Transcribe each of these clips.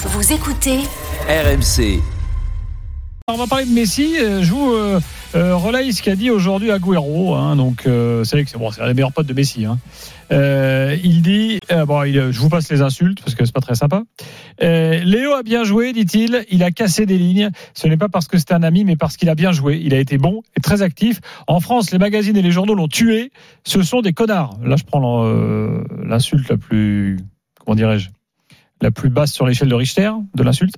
Vous écoutez RMC. On va parler de Messi. Euh, Je vous euh, euh, relaye ce qu'a dit aujourd'hui Agüero. Hein, donc, euh, c'est vrai que c'est bon, c'est un des meilleurs potes de Messi. Hein. Euh, il dit, euh, bon, il- je vous passe les insultes parce que c'est pas très sympa. Euh, Léo a bien joué, dit-il. Il a cassé des lignes. Ce n'est pas parce que c'est un ami, mais parce qu'il a bien joué. Il a été bon et très actif. En France, les magazines et les journaux l'ont tué. Ce sont des connards. Là, je prends l'insulte la plus, comment dirais-je, la plus basse sur l'échelle de Richter de l'insulte.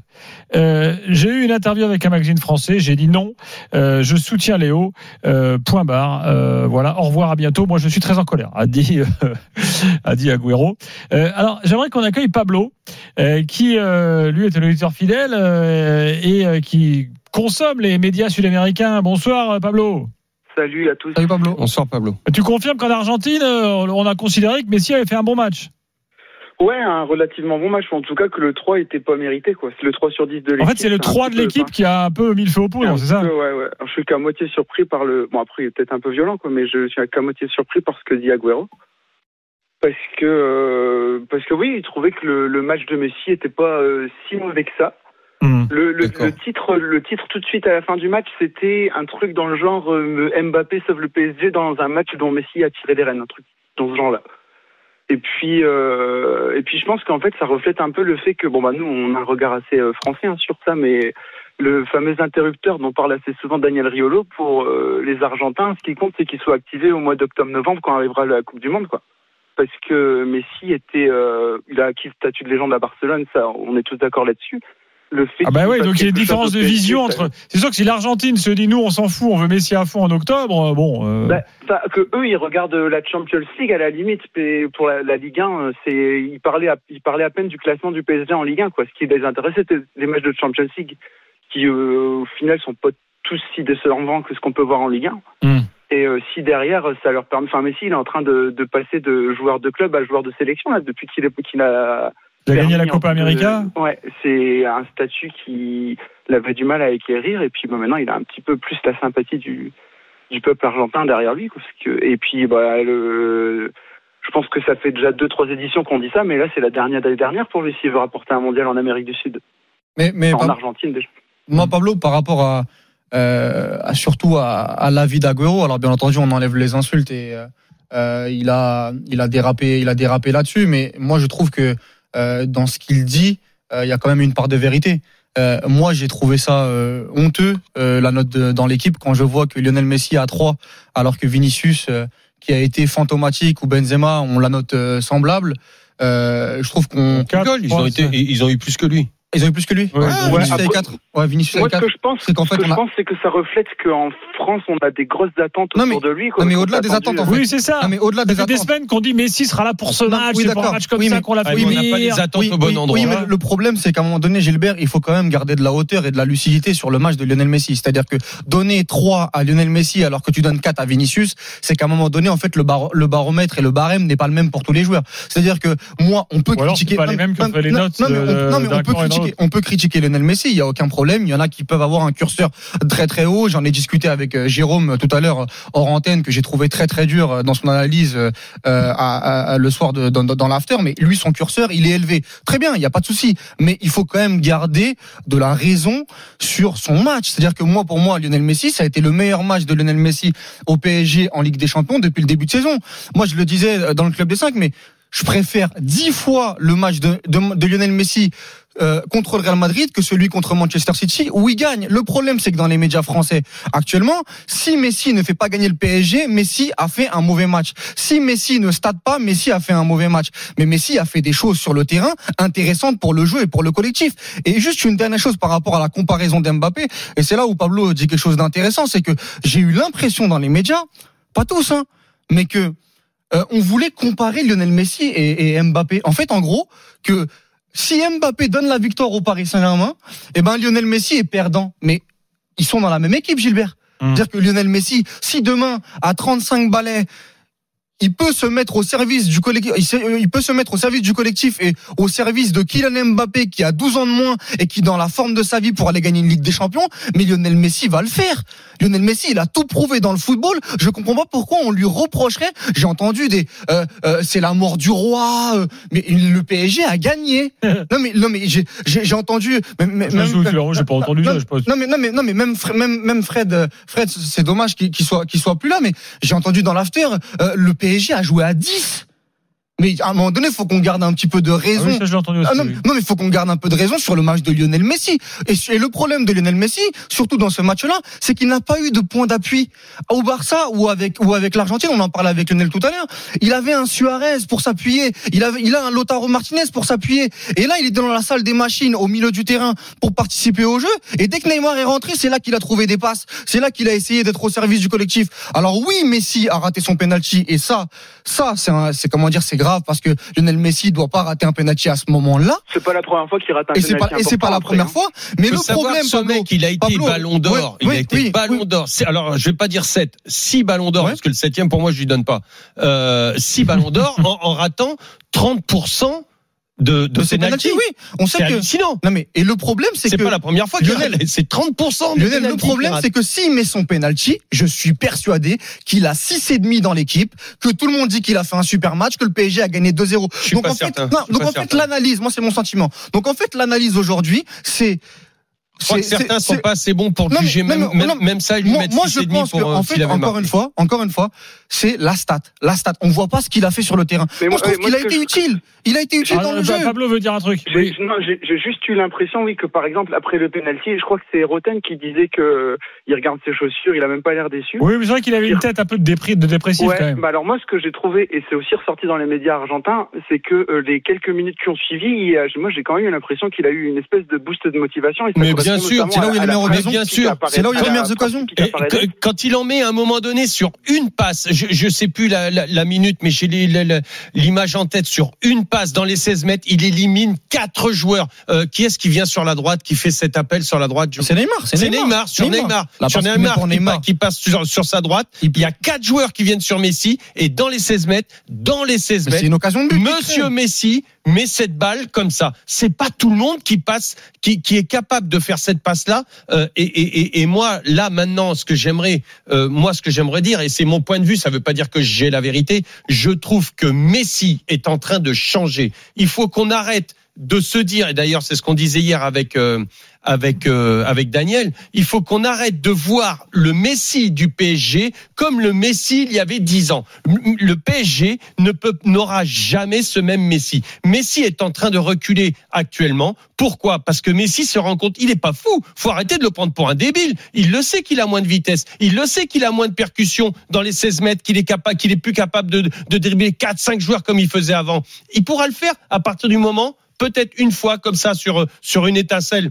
Euh, j'ai eu une interview avec un magazine français. J'ai dit non. Euh, je soutiens Léo. Euh, point barre. Euh, voilà. Au revoir. À bientôt. Moi, je suis très en colère. A dit, euh, a dit Agüero. Euh, alors, j'aimerais qu'on accueille Pablo, euh, qui lui est un auditeur fidèle euh, et euh, qui consomme les médias sud-américains. Bonsoir, Pablo. Salut à tous. Salut Pablo. Bonsoir Pablo. Tu confirmes qu'en Argentine, on a considéré que Messi avait fait un bon match? Ouais, un relativement bon match, en tout cas que le 3 était pas mérité, quoi. C'est le 3 sur 10 de l'équipe. En fait, c'est le un 3 petit de l'équipe qui a un peu mis le feu au poudre, c'est ça Ouais, ouais. Je suis qu'à moitié surpris par le. Bon, après, il est peut-être un peu violent, quoi, mais je suis qu'à moitié surpris par ce que dit Agüero. Parce que, euh, parce que oui, il trouvait que le, le match de Messi était pas euh, si mauvais que ça. Hmm. Le, le titre, le titre tout de suite à la fin du match, c'était un truc dans le genre euh, Mbappé sauve le PSG dans un match dont Messi a tiré des rênes, un truc dans ce genre-là. Et puis, euh, et puis, je pense qu'en fait, ça reflète un peu le fait que, bon, bah, nous, on a un regard assez euh, français hein, sur ça, mais le fameux interrupteur dont parle assez souvent Daniel Riolo pour euh, les Argentins, ce qui compte, c'est qu'il soit activé au mois d'octobre-novembre quand arrivera la Coupe du Monde, quoi. Parce que Messi était, il a acquis le statut de légende à Barcelone, ça, on est tous d'accord là-dessus. Le fait Ah bah oui, donc il y a une différence de vision entre. C'est sûr que si l'Argentine se dit nous on s'en fout, on veut Messi à fond en octobre, euh, bon. euh, Bah, ça, que eux ils regardent la Champions League à la limite, mais pour la, la Ligue 1, euh, c'est ils parlaient à, ils parlaient à peine du classement du PSG en Ligue 1 quoi. Ce qui les intéressait c'était les matchs de Champions League qui euh, au final sont pas tous si décevants que ce qu'on peut voir en Ligue 1. Hmm. Et euh, si derrière ça leur permet, enfin Messi il est en train de, de passer de joueur de club à joueur de sélection là depuis qu'il a il a gagné la Copa América. de- Ouais, c'est un statut qui avait du mal à acquérir et puis bah, maintenant il a un petit peu plus la sympathie du du peuple argentin derrière lui parce que et puis bah le je pense que ça fait déjà deux trois éditions qu'on dit ça mais là c'est la dernière d'année dernière pour lui s'il veut rapporter un mondial en Amérique du Sud Mais, mais Enfin, en Argentine déjà. moi, Pablo, par rapport à, euh, surtout à, à l'avis d'Agüero, alors bien entendu, on enlève les insultes et euh, euh, il a, il a dérapé, il a dérapé là-dessus. Mais moi, je trouve que euh, dans ce qu'il dit, euh, il y a quand même une part de vérité. Euh, moi, j'ai trouvé ça euh, honteux, euh, la note de- dans l'équipe, quand je vois que Lionel Messi a 3, alors que Vinicius, euh, qui a été fantomatique, ou Benzema, on la note euh, semblable. Euh, je trouve qu'on ils ont été, ils ont eu plus que lui. Ils ont eu plus que lui. Ouais, Ah, ouais, Vinicius après- avait 4. Ouais, Vinicius Moi ce 4. que je pense C'est qu'en ce fait, que on je a- pense c'est que ça reflète qu'en France on a des grosses attentes Non, autour mais- de lui quoi. non, mais au-delà des attentes, en euh, fait. Oui, c'est ça. Ah, mais au-delà des fait des attentes. semaines qu'on dit Messi sera là pour ce Non, match, oui, c'est pour un d'accord. match comme Oui, ça mais- qu'on l'a fait mais on n'a pas venir. les attentes Oui, au bon oui, endroit. oui, mais le problème, c'est qu'à un moment donné, Gilbert, il faut quand même garder de la hauteur et de la lucidité sur le match de Lionel Messi. C'est-à-dire que donner 3 à Lionel Messi alors que tu donnes 4 à Vinicius, c'est qu'à un moment donné, en fait, le, bar- le baromètre et le barème n'est pas le même pour tous les joueurs. C'est-à-dire que moi, on peut critiquer. les mêmes que non, les non, notes non, mais on- non, mais peut d'un on peut critiquer Lionel Messi. Il y a aucun problème. Il y en a qui peuvent avoir un curseur très très haut. J'en ai discuté avec euh, Jérôme tout à l'heure hors antenne que j'ai trouvé très très dur euh, dans son analyse euh, à, à- le soir de, dans, dans l'after. Mais lui, son curseur, il est élevé. Très bien, il n'y a pas de souci. Mais il faut quand même garder de la raison sur son match. C'est-à-dire que moi, pour moi, Lionel Messi, ça a été le meilleur match de Lionel Messi au PSG en Ligue des Champions depuis le début de saison. Moi, je le disais euh, dans le club des 5, mais je préfère dix fois le match de, Lionel Messi euh, contre le Real Madrid que celui contre Manchester City où il gagne. Le problème, c'est que dans les médias français actuellement, si Messi ne fait pas gagner le PSG, Messi a fait un mauvais match. Si Messi ne stade pas, Messi a fait un mauvais match. Mais Messi a fait des choses sur le terrain intéressantes pour le jeu et pour le collectif. Et juste une dernière chose par rapport à la comparaison d'Mbappé, et c'est là où Pablo dit quelque chose d'intéressant, c'est que j'ai eu l'impression dans les médias, pas tous, hein, mais que euh, on voulait comparer Lionel Messi et, et Mbappé. En fait, en gros, que si Mbappé donne la victoire au Paris Saint-Germain, eh ben Lionel Messi est perdant. Mais ils sont dans la même équipe, Gilbert. Hum. Dire que Lionel Messi, si demain à 35 balais, il peut se mettre au service du collectif, il se- il peut se mettre au service du collectif et au service de Kylian Mbappé qui a 12 ans de moins et qui dans la forme de sa vie pour aller gagner une Ligue des Champions, mais Lionel Messi va le faire. Lionel Messi, il a tout prouvé dans le football. Je comprends pas pourquoi on lui reprocherait. J'ai entendu des, euh, euh, c'est la mort du roi, euh, mais le PSG a gagné. non mais non mais j'ai j'ai entendu. Même, Je j'ai pas entendu non, ça, je pense. non mais non mais non mais même Fred- même même Fred euh, Fred c'est dommage qu'il qu'il soit qu'il soit plus là mais j'ai entendu dans l'after euh, le PSG a joué à 10. Mais à un moment donné, il faut qu'on garde un petit peu de Ah raison. oui, ça, je l'ai entendu aussi. Ah non, oui. non, mais il faut qu'on garde un peu de raison sur le match de Lionel Messi. Et, et le problème de Lionel Messi, surtout dans ce match-là, c'est qu'il n'a pas eu de point d'appui au Barça ou avec ou avec l'Argentine. On en parlait avec Lionel tout à l'heure. Il avait un Suarez pour s'appuyer. Il avait, il a un Lautaro Martinez pour s'appuyer. Et là, il est dans la salle des machines, au milieu du terrain, pour participer au jeu. Et dès que Neymar est rentré, c'est là qu'il a trouvé des passes. C'est là qu'il a essayé d'être au service du collectif. Alors oui, Messi a raté son penalty. Et ça, ça, c'est comment dire, c'est grave parce que Lionel Messi doit pas rater un penalty à ce moment-là. C'est pas la première fois qu'il rate un Et c'est pas, penalty et c'est pas la important première hein. fois. Mais faut le problème, ce Pablo, mec, il a été Pablo, ballon d'or. oui, il a oui, été oui, ballon oui. d'or. C'est- Alors, je vais pas dire 7, 6 ballons d'or, parce que le septième, pour moi, je lui donne pas. Euh, 6 ballons d'or en, en ratant 30% de, de, penalties, oui. On sait C'est que. hallucinant. Non mais et le problème c'est C'est que pas la première fois qu'il Lionel-. C'est 30% de Lionel, le problème, c'est que s'il met son penalty, je suis persuadé qu'il a six et demi dans l'équipe, que tout le monde dit qu'il a fait un super match, que le PSG a gagné 2-0. Je suis Donc pas en fait, non, donc en fait, l'analyse, moi c'est mon sentiment. Donc en fait, l'analyse aujourd'hui, c'est Je crois que c'est- certains sont pas assez bons pour Non, juger même, mais- même, non, même ça, ils lui moi, mettent moi, six je pense que, pour, euh, en fait, avait encore marqué. une fois, encore une fois, c'est la stat, la stat. On voit pas ce qu'il a fait sur le terrain. Mais moi, je trouve qu'il a que été je- utile. Il a été utile Ah, dans le bah, jeu. Pablo veut dire un truc. J'ai non, j'ai- j'ai juste eu l'impression, oui, que par exemple, après le penalty, je crois que c'est Roten qui disait que il regarde ses chaussures, il a même pas l'air déçu. Oui, mais c'est vrai qu'il avait une tête un peu de, de dépressif Ouais, quand même. bah alors moi ce que j'ai trouvé et c'est aussi ressorti dans les médias argentins, c'est que euh, les quelques minutes qui ont suivi, moi j'ai quand même eu l'impression qu'il a eu une espèce de boost de motivation. Et ça bien sûr, c'est là où il y a les la meilleures occasions. Bien qui sûr, apparaît- c'est là où il y a les à la meilleures occasions. pratique qui Et apparaît. que- quand il en met à un moment donné sur une passe, je, je sais plus la, la, la minute, mais j'ai l'image en tête sur une passe dans les 16 mètres, il élimine quatre joueurs. Euh, qui est-ce qui vient sur la droite, qui fait cet appel sur la droite C'est Neymar. C'est Neymar, sur Neymar, sur Neymar, pour qui, Neymar. qui passe sur, sur sa droite. Il y a quatre joueurs qui viennent sur Messi et dans les 16 mètres, dans les 16 Mais C'est mètres, une occasion de but. qu'il Monsieur. Messi met cette balle comme ça. C'est pas tout le monde qui passe, qui, qui est capable de faire cette passe-là. Euh, et, et, et, moi, là maintenant, ce que j'aimerais, euh, moi, ce que j'aimerais dire, et c'est mon point de vue, ça veut pas dire que j'ai la vérité. Je trouve que Messi est en train de changer. Il faut qu'on arrête de se dire, et d'ailleurs c'est ce qu'on disait hier avec euh, avec euh, avec Daniel, il faut qu'on arrête de voir le Messi du PSG comme le Messi il y avait 10 ans. Le PSG ne peut n'aura jamais ce même Messi. Messi est en train de reculer actuellement. Pourquoi? Parce que Messi se rend compte, il est pas fou. Faut arrêter de le prendre pour un débile. Il le sait qu'il a moins de vitesse. Il le sait qu'il a moins de percussion dans les 16 mètres, qu'il est capable, qu'il est plus capable de, de dribbler 4, 5 joueurs comme il faisait avant. Il pourra le faire à partir du moment, peut-être une fois comme ça sur, sur une étincelle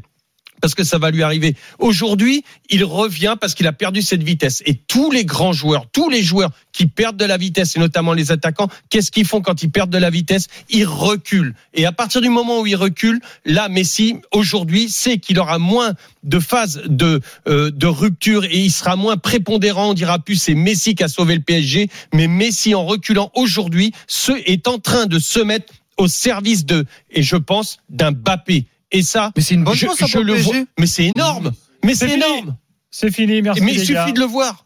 parce que ça va lui arriver. Aujourd'hui, il revient parce qu'il a perdu cette vitesse. Et tous les grands joueurs, tous les joueurs qui perdent de la vitesse, et notamment les attaquants, qu'est-ce qu'ils font quand ils perdent de la vitesse? Ils reculent. Et à partir du moment où ils reculent, là, Messi, aujourd'hui, sait qu'il aura moins de phases de, euh, de rupture et il sera moins prépondérant. On dira plus c'est Messi qui a sauvé le PSG, mais Messi, en reculant aujourd'hui, est en train de se mettre au service de, et je pense, d'un Bappé. Et ça, Mais c'est une bonne je, chose, ça, je le vois. Mais c'est énorme. Mais C'est énorme. C'est fini, merci Mais il gars. suffit de le voir.